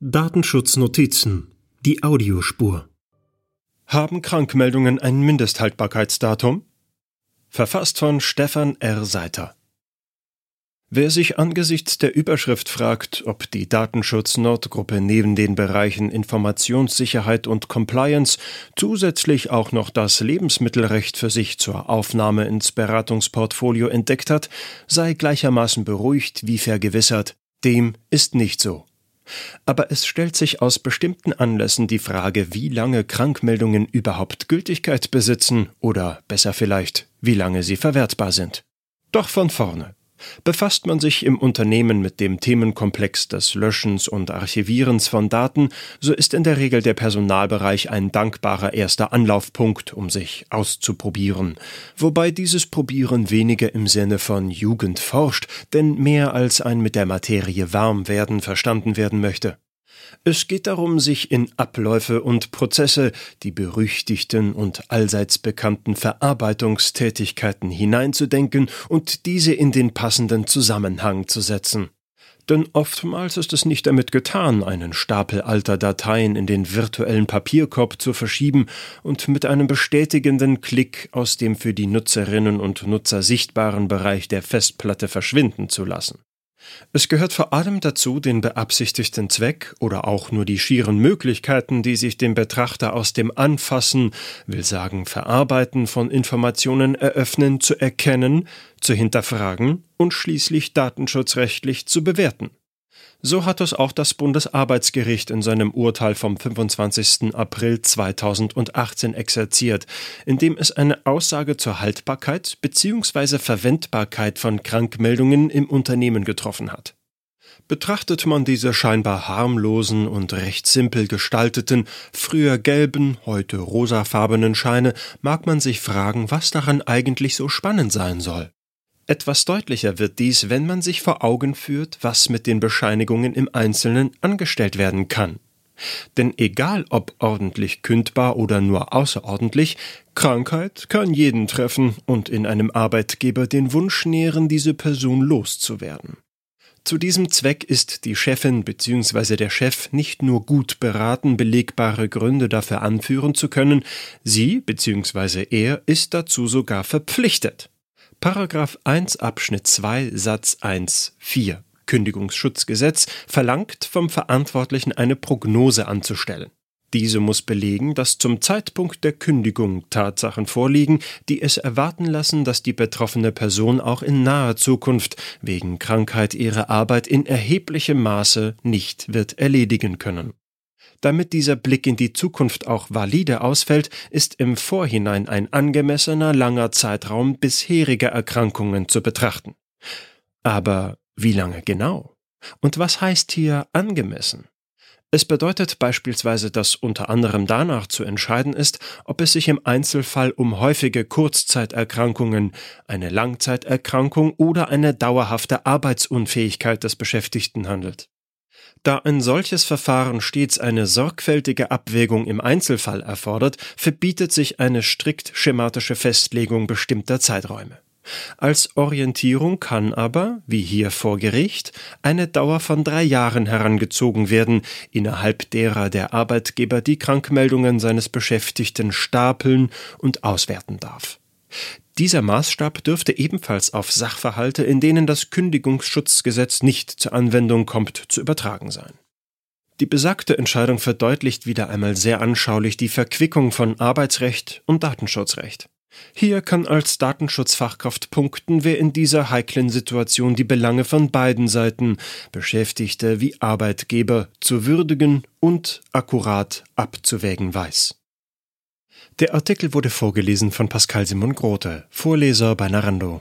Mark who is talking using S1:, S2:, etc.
S1: Datenschutznotizen. Die Audiospur.
S2: Haben Krankmeldungen ein Mindesthaltbarkeitsdatum? Verfasst von Stefan R. Seiter. Wer sich angesichts der Überschrift fragt, ob die Datenschutz-Nordgruppe neben den Bereichen Informationssicherheit und Compliance zusätzlich auch noch das Lebensmittelrecht für sich zur Aufnahme ins Beratungsportfolio entdeckt hat, sei gleichermaßen beruhigt wie vergewissert. Dem ist nicht so. Aber es stellt sich aus bestimmten Anlässen die Frage, wie lange Krankmeldungen überhaupt Gültigkeit besitzen oder besser vielleicht, wie lange sie verwertbar sind. Doch von vorne. Befasst man sich im Unternehmen mit dem Themenkomplex des Löschens und Archivierens von Daten, so ist in der Regel der Personalbereich ein dankbarer erster Anlaufpunkt, um sich auszuprobieren. Wobei dieses Probieren weniger im Sinne von Jugend forscht, denn mehr als ein mit der Materie warm werden verstanden werden möchte. Es geht darum, sich in Abläufe und Prozesse, die berüchtigten und allseits bekannten Verarbeitungstätigkeiten hineinzudenken und diese in den passenden Zusammenhang zu setzen. Denn oftmals ist es nicht damit getan, einen Stapel alter Dateien in den virtuellen Papierkorb zu verschieben und mit einem bestätigenden Klick aus dem für die Nutzerinnen und Nutzer sichtbaren Bereich der Festplatte verschwinden zu lassen. Es gehört vor allem dazu, den beabsichtigten Zweck oder auch nur die schieren Möglichkeiten, die sich dem Betrachter aus dem Anfassen, will sagen Verarbeiten von Informationen eröffnen, zu erkennen, zu hinterfragen und schließlich datenschutzrechtlich zu bewerten. So hat es auch das Bundesarbeitsgericht in seinem Urteil vom 25. April 2018 exerziert, in dem es eine Aussage zur Haltbarkeit bzw. Verwendbarkeit von Krankmeldungen im Unternehmen getroffen hat. Betrachtet man diese scheinbar harmlosen und recht simpel gestalteten, früher gelben, heute rosafarbenen Scheine, mag man sich fragen, was daran eigentlich so spannend sein soll. Etwas deutlicher wird dies, wenn man sich vor Augen führt, was mit den Bescheinigungen im Einzelnen angestellt werden kann. Denn egal ob ordentlich kündbar oder nur außerordentlich, Krankheit kann jeden treffen und in einem Arbeitgeber den Wunsch nähren, diese Person loszuwerden. Zu diesem Zweck ist die Chefin bzw. der Chef nicht nur gut beraten, belegbare Gründe dafür anführen zu können, sie bzw. er ist dazu sogar verpflichtet. Paragraph 1 Abschnitt 2 Satz 1 4 Kündigungsschutzgesetz verlangt vom Verantwortlichen eine Prognose anzustellen. Diese muss belegen, dass zum Zeitpunkt der Kündigung Tatsachen vorliegen, die es erwarten lassen, dass die betroffene Person auch in naher Zukunft wegen Krankheit ihre Arbeit in erheblichem Maße nicht wird erledigen können. Damit dieser Blick in die Zukunft auch valide ausfällt, ist im Vorhinein ein angemessener langer Zeitraum bisheriger Erkrankungen zu betrachten. Aber wie lange genau? Und was heißt hier angemessen? Es bedeutet beispielsweise, dass unter anderem danach zu entscheiden ist, ob es sich im Einzelfall um häufige Kurzzeiterkrankungen, eine Langzeiterkrankung oder eine dauerhafte Arbeitsunfähigkeit des Beschäftigten handelt. Da ein solches Verfahren stets eine sorgfältige Abwägung im Einzelfall erfordert, verbietet sich eine strikt schematische Festlegung bestimmter Zeiträume. Als Orientierung kann aber, wie hier vor Gericht, eine Dauer von drei Jahren herangezogen werden, innerhalb derer der Arbeitgeber die Krankmeldungen seines Beschäftigten stapeln und auswerten darf. Dieser Maßstab dürfte ebenfalls auf Sachverhalte, in denen das Kündigungsschutzgesetz nicht zur Anwendung kommt, zu übertragen sein. Die besagte Entscheidung verdeutlicht wieder einmal sehr anschaulich die Verquickung von Arbeitsrecht und Datenschutzrecht. Hier kann als Datenschutzfachkraft punkten, wer in dieser heiklen Situation die Belange von beiden Seiten, Beschäftigte wie Arbeitgeber, zu würdigen und akkurat abzuwägen weiß. Der Artikel wurde vorgelesen von Pascal Simon Grote, Vorleser bei Narando.